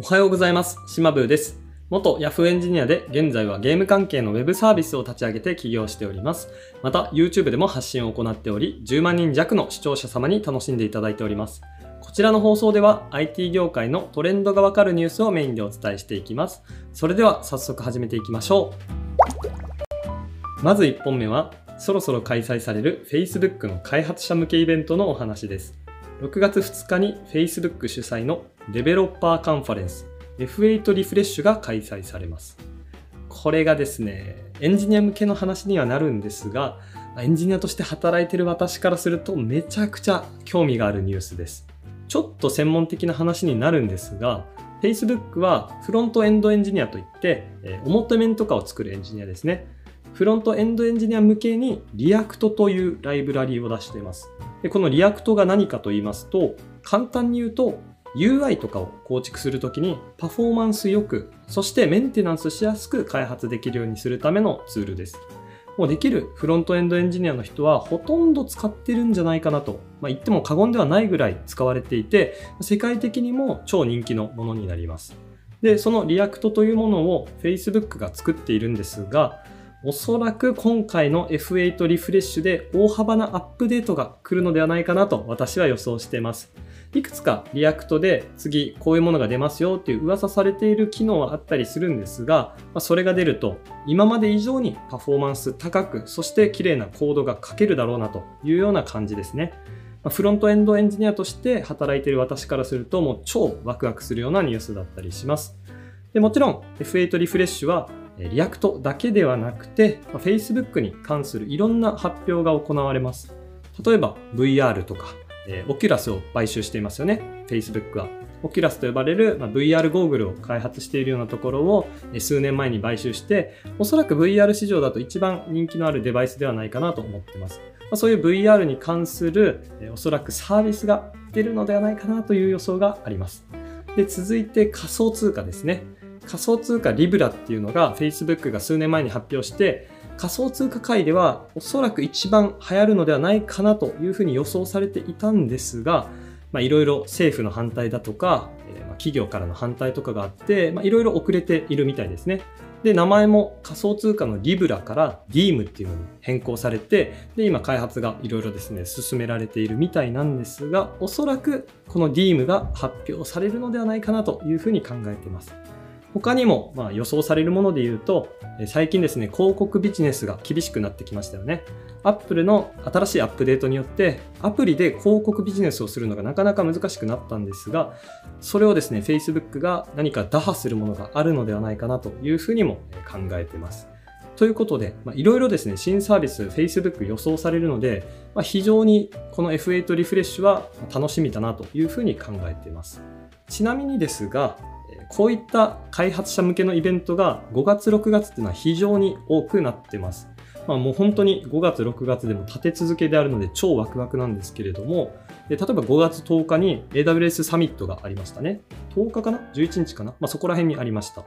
おはようございます。島ブーです。元 Yahoo エンジニアで現在はゲーム関係のウェブサービスを立ち上げて起業しております。また YouTube でも発信を行っており、10万人弱の視聴者様に楽しんでいただいております。こちらの放送では IT 業界のトレンドがわかるニュースをメインでお伝えしていきます。それでは早速始めていきましょう。まず1本目は、そろそろ開催される Facebook の開発者向けイベントのお話です。6月2日に Facebook 主催のデベロッパーカンファレンス F8 リフレッシュが開催されます。これがですね、エンジニア向けの話にはなるんですが、エンジニアとして働いてる私からするとめちゃくちゃ興味があるニュースです。ちょっと専門的な話になるんですが、Facebook はフロントエンドエンジニアといって、えー表面とかを作るエンジニアですね。フロントエンドエンジニア向けに React というライブラリを出しています。でこの React が何かと言いますと、簡単に言うと UI とかを構築するときにパフォーマンスよく、そしてメンテナンスしやすく開発できるようにするためのツールです。もうできるフロントエンドエンジニアの人はほとんど使ってるんじゃないかなと、まあ、言っても過言ではないぐらい使われていて、世界的にも超人気のものになります。で、その React というものを Facebook が作っているんですが、おそらく今回の F8 リフレッシュで大幅なアップデートが来るのではないかなと私は予想しています。いくつか React で次こういうものが出ますよっていう噂されている機能はあったりするんですが、ま、それが出ると今まで以上にパフォーマンス高くそして綺麗なコードが書けるだろうなというような感じですね。まフロントエンドエンジニアとして働いている私からするともう超ワクワクするようなニュースだったりします。でもちろん F8 リフレッシュは React だけではなくて、ま Facebook に関するいろんな発表が行われます。例えば VR とか、えー、 Oculus を買収していますよね、Facebook は。 Oculus と呼ばれる、まあ、VR ゴーグルを開発しているようなところをえ数年前に買収して、おそらく VR 市場だと一番人気のあるデバイスではないかなと思ってます。まあ、そういう VR に関する、えおそらくサービスが出るのではないかなという予想があります。で、続いて仮想通貨ですね。仮想通貨リブラっていうのが Facebook が数年前に発表して仮想通貨界ではおそらく一番流行るのではないかなというふうに予想されていたんですが、いろいろ政府の反対だとか、企業からの反対とかがあって、いろいろ遅れているみたいですね。で、名前も仮想通貨のリブラから DIM っていうのに変更されて、で、今開発がいろいろですね、進められているみたいなんですが、おそらくこの DIM が発表されるのではないかなというふうに考えています。他にも、まあ、予想されるもので言うと、最近ですね、広告ビジネスが厳しくなってきましたよね。Apple の新しいアップデートによって、アプリで広告ビジネスをするのがなかなか難しくなったんですが、それをですね、Facebook が何か打破するものがあるのではないかなというふうにも考えています。ということで、いろいろですね、新サービス、Facebook 予想されるので、まあ、非常にこの F8 リフレッシュは楽しみだなというふうに考えています。ちなみにですが、こういった開発者向けのイベントが5月、6月っていうのは非常に多くなってます。まあ、もう本当に5月、6月でも立て続けであるので超ワクワクなんですけれども、で例えば5月10日に AWS サミットがありましたね。10日かな ?11 日かな？まあ、そこら辺にありました。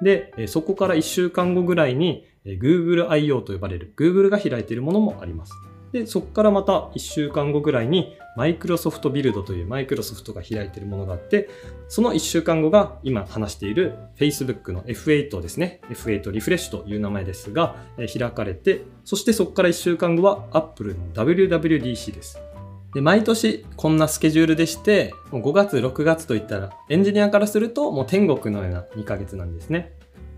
で、そこから1週間後ぐらいに Google I.O. と呼ばれる Google が開いているものもあります。で、そこからまた1週間後ぐらいに Microsoft Build という Microsoft が開いているものがあって、その1週間後が今話している Facebook の F8 ですね。F8 リフレッシュという名前ですが、開かれて、そしてそこから1週間後は Apple の WWDC です。で、毎年こんなスケジュールでして、もう5月、6月といったらエンジニアからするともう天国のような2ヶ月なんですね。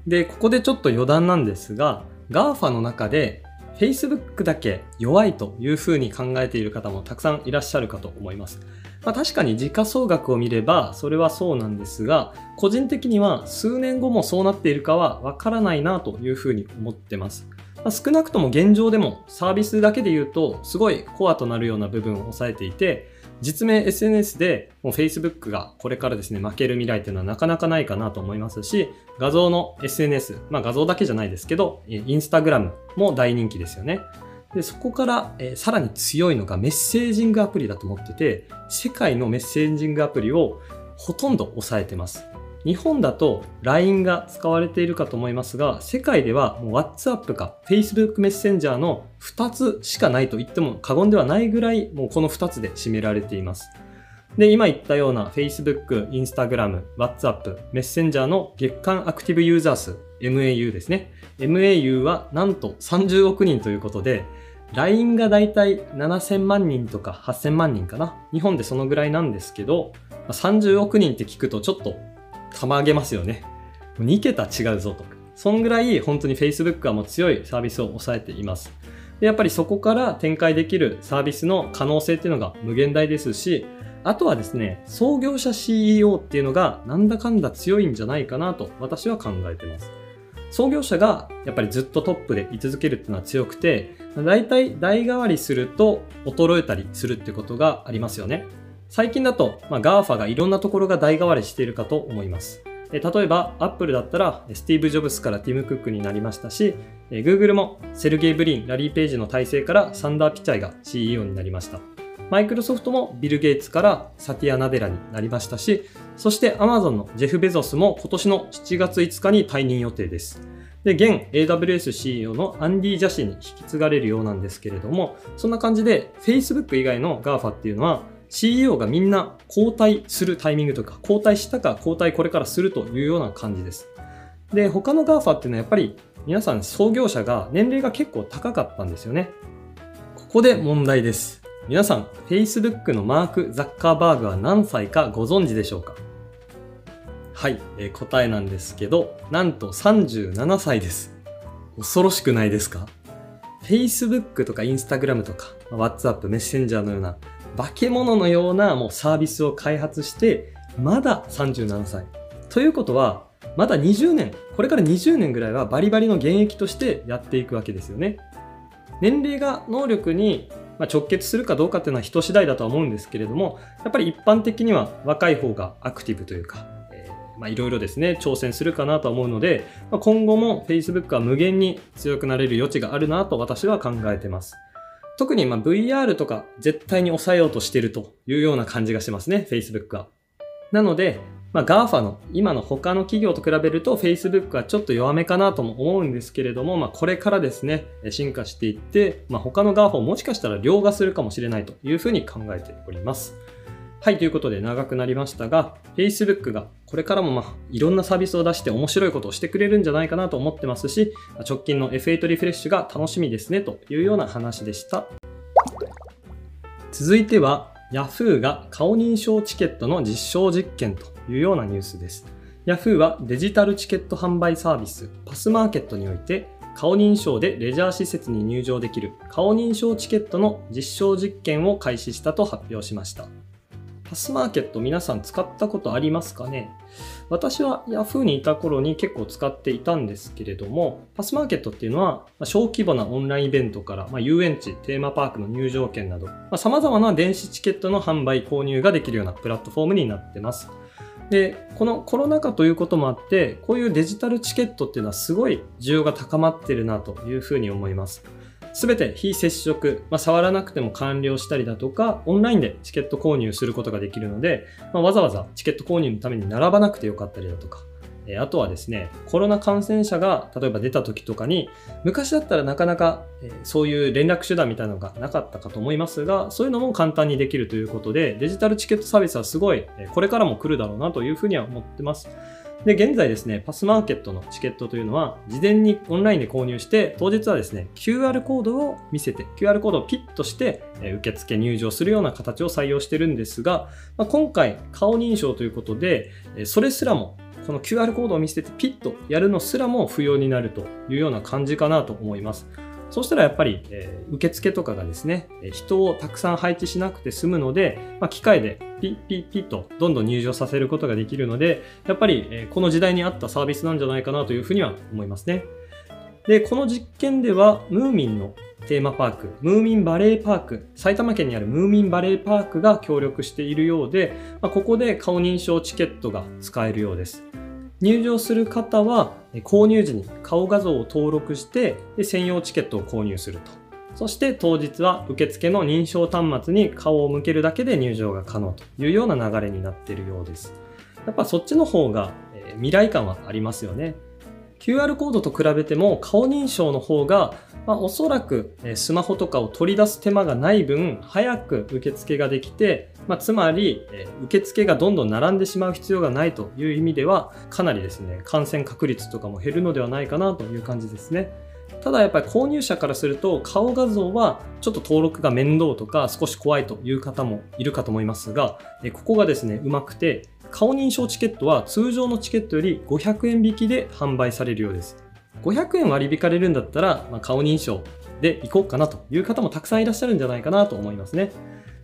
で、ここでちょっと余談なんですが、GAFA の中で Facebook だけ弱いというふうに考えている方もたくさんいらっしゃるかと思います。まあ、確かに時価総額を見ればそれはそうなんですが、個人的には数年後もそうなっているかはわからないなというふうに思ってます。ま少なくとも現状でもサービスだけで言うとすごいコアとなるような部分を抑えていて、実名 SNS でもう Facebook がこれからですね、負ける未来っていうのはなかなかないかなと思いますし、画像の SNS、まあ画像だけじゃないですけど、Instagram も大人気ですよね。で、そこから、えーさらに強いのがメッセージングアプリだと思ってて、世界のメッセージングアプリをほとんど抑えてます。日本だと LINE が使われているかと思いますが、世界ではもう WhatsApp か Facebook メッセンジャーの2つしかないと言っても過言ではないぐらい、もうこの2つで占められています。で、今言ったような Facebook、Instagram、WhatsApp、Messenger の月間アクティブユーザー数、MAU ですね。MAU はなんと30億人ということで、LINE がだいたい7000万人とか8000万人かな。日本でそのぐらいなんですけど、30億人って聞くとちょっとまげますよね。2桁違うぞと。そんぐらい本当に Facebook はもう強いサービスを抑えています。でやっぱりそこから展開できるサービスの可能性っていうのが無限大ですし、あとはですね、創業者 CEO っていうのがなんだかんだ強いんじゃないかなと私は考えてます。創業者がやっぱりずっとトップで居続けるっていうのは強くて、大体代替わりすると衰えたりするってことがありますよね。最近だと、まあ、GAFA がいろんなところが代替わりしているかと思います。例えば、Apple だったら、スティーブ・ジョブスからティム・クックになりましたし、Google もセルゲイ・ブリン、ラリー・ページの体制からサンダー・ピチャイが CEO になりました。マイクロソフトもビル・ゲイツからサティア・ナデラになりましたし、そしてアマゾンのジェフ・ベゾスも今年の7月5日に退任予定です。で、現 AWS CEO のアンディ・ジャシーに引き継がれるようなんですけれども、そんな感じで Facebook 以外の GAFA っていうのは CEO がみんな交代するタイミングとか、交代したか交代これからするというような感じです。で、他の GAFA っていうのはやっぱり皆さん創業者が年齢が結構高かったんですよね。ここで問題です。皆さん、Facebook のマーク・ザッカーバーグは何歳かご存知でしょうか？はい、えー、答えなんですけど、なんと37歳です。恐ろしくないですか ?Facebook とか Instagram とか WhatsApp、Messenger のような化け物のようなもうサービスを開発して、まだ37歳。ということは、まだ20年、これから20年ぐらいはバリバリの現役としてやっていくわけですよね。年齢が能力に、直結するかどうかっていうのは人次第だとは思うんですけれども、やっぱり一般的には若い方がアクティブというか、いろいろですね、挑戦するかなと思うので、今後も Facebook は無限に強くなれる余地があるなと私は考えてます。特にま VR とか絶対に抑えようとしてるというような感じがしますね、Facebook は。なので、まあ、GAFA の今の他の企業と比べると Facebook はちょっと弱めかなとも思うんですけれども、まあ、これからですね、進化していって、まあ、他の GAFA をもしかしたら凌駕するかもしれないというふうに考えております。はい、ということで長くなりましたが、Facebook がこれからもまあいろんなサービスを出して面白いことをしてくれるんじゃないかなと思ってますし、直近の F8 リフレッシュが楽しみですねというような話でした。続いては Yahoo が顔認証チケットの実証実験というようなニュースです。Yahoo はデジタルチケット販売サービスパスマーケットにおいて顔認証でレジャー施設に入場できる顔認証チケットの実証実験を開始したと発表しました。パスマーケット皆さん使ったことありますかね？私は Yahoo にいた頃に結構使っていたんですけれども、パスマーケットっていうのは、小規模なオンラインイベントから、まあ、遊園地、テーマパークの入場券など、まあ、様々な電子チケットの販売、購入ができるようなプラットフォームになってます。で、このコロナ禍ということもあって、こういうデジタルチケットっていうのはすごい需要が高まってるなというふうに思います。すべて非接触、まあ、触らなくても完了したりだとか、オンラインでチケット購入することができるので、まあ、わざわざチケット購入のために並ばなくてよかったりだとか、えあとはですね、コロナ感染者が例えば出た時とかに、昔だったらなかなか、えそういう連絡手段みたいなのがなかったかと思いますが、そういうのも簡単にできるということで、デジタルチケットサービスはすごい、えこれからも来るだろうなというふうには思ってます。で、現在ですね、パスマーケットのチケットというのは、事前にオンラインで購入して、当日はですね、QR コードを見せて、QR コードをピッとして、え受付入場するような形を採用してるんですが、まあ、今回、顔認証ということで、それすらもこの QR コードを見せてピッとやるのすらも不要になるというような感じかなと思います。そうしたらやっぱり、え、受付とかがですね、人をたくさん配置しなくて済むので、まあ、機械でピッピッピッとどんどん入場させることができるので、やっぱり、この時代に合ったサービスなんじゃないかなというふうには思いますね。で、この実験では、ムーミンのテーマパーク、ムーミンバレーパーク、埼玉県にあるムーミンバレーパークが協力しているようで、まあ、ここで顔認証チケットが使えるようです。入場する方は購入時に顔画像を登録して専用チケットを購入すると。そして当日は受付の認証端末に顔を向けるだけで入場が可能というような流れになっているようです。やっぱそっちの方が未来感はありますよね。QR コードと比べても顔認証の方が、まあ、おそらくスマホとかを取り出す手間がない分早く受付ができてまあ、つまり、え受付がどんどん並んでしまう必要がないという意味では、かなりですね、感染確率とかも減るのではないかなという感じですね。ただやっぱり購入者からすると顔画像はちょっと登録が面倒とか少し怖いという方もいるかと思いますが、ここがですね、うまくて、顔認証チケットは通常のチケットより500円引きで販売されるようです。500円割引かれるんだったら、まあ、顔認証で行こうかなという方もたくさんいらっしゃるんじゃないかなと思いますね。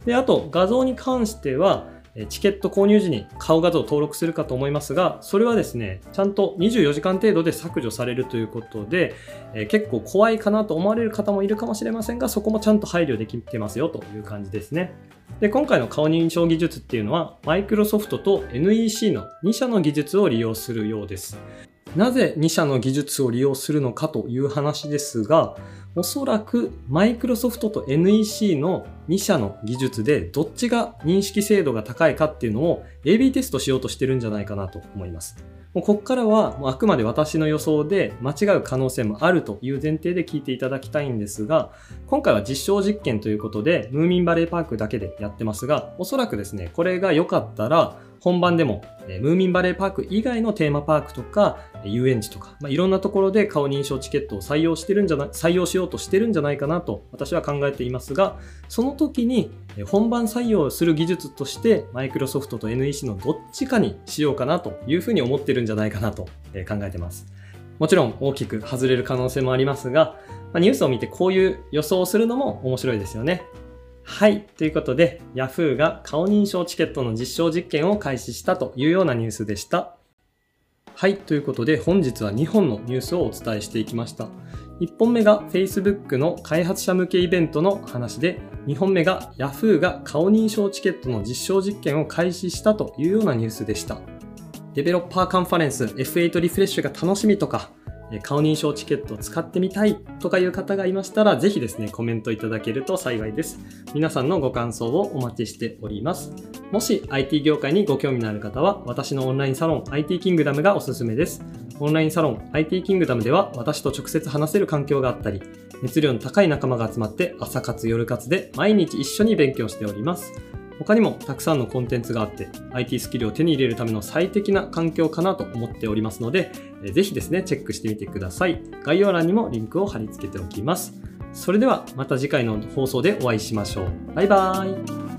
で、あと画像に関しては、チケット購入時に顔画像を登録するかと思いますが、それはですね、ちゃんと24時間程度で削除されるということで、結構怖いかなと思われる方もいるかもしれませんが、そこもちゃんと配慮できてますよという感じですね。で、今回の顔認証技術っていうのは、マイクロソフトと NEC の2社の技術を利用するようです。なぜ2社の技術を利用するのかという話ですが、おそらくマイクロソフトと NEC の2社の技術でどっちが認識精度が高いかっていうのを AB テストしようとしてるんじゃないかなと思います。もうここからはもうあくまで私の予想で間違う可能性もあるという前提で聞いていただきたいんですが、今回は実証実験ということで、ムーミンバレーパークだけでやってますが、おそらくですね、これが良かったら、本番でも、えムーミンバレーパーク以外のテーマパークとか、遊園地とか、まあ、いろんなところで顔認証チケットを採用してるんじゃない、採用しようとしてるんじゃないかなと私は考えていますが、その時に本番採用する技術として、マイクロソフトと NEC のどっちかにしようかなというふうに思ってるんじゃないかなと考えてます。もちろん大きく外れる可能性もありますが、まあ、ニュースを見てこういう予想をするのも面白いですよね。はい。ということで、Yahoo が顔認証チケットの実証実験を開始したというようなニュースでした。はい。ということで、本日は2本のニュースをお伝えしていきました。1本目が Facebook の開発者向けイベントの話で、2本目が Yahoo が顔認証チケットの実証実験を開始したというようなニュースでした。デベロッパーカンファレンス F8 リフレッシュが楽しみとか、顔認証チケットを使ってみたいとかいう方がいましたら、ぜひですね、コメントいただけると幸いです。皆さんのご感想をお待ちしております。もし IT 業界にご興味のある方は、私のオンラインサロン IT キングダムがおすすめです。オンラインサロン IT キングダムでは、私と直接話せる環境があったり、熱量の高い仲間が集まって朝活夜活で毎日一緒に勉強しております。他にもたくさんのコンテンツがあって IT スキルを手に入れるための最適な環境かなと思っておりますので、ぜひですね、チェックしてみてください。概要欄にもリンクを貼り付けておきます。それではまた次回の放送でお会いしましょう。バイバーイ。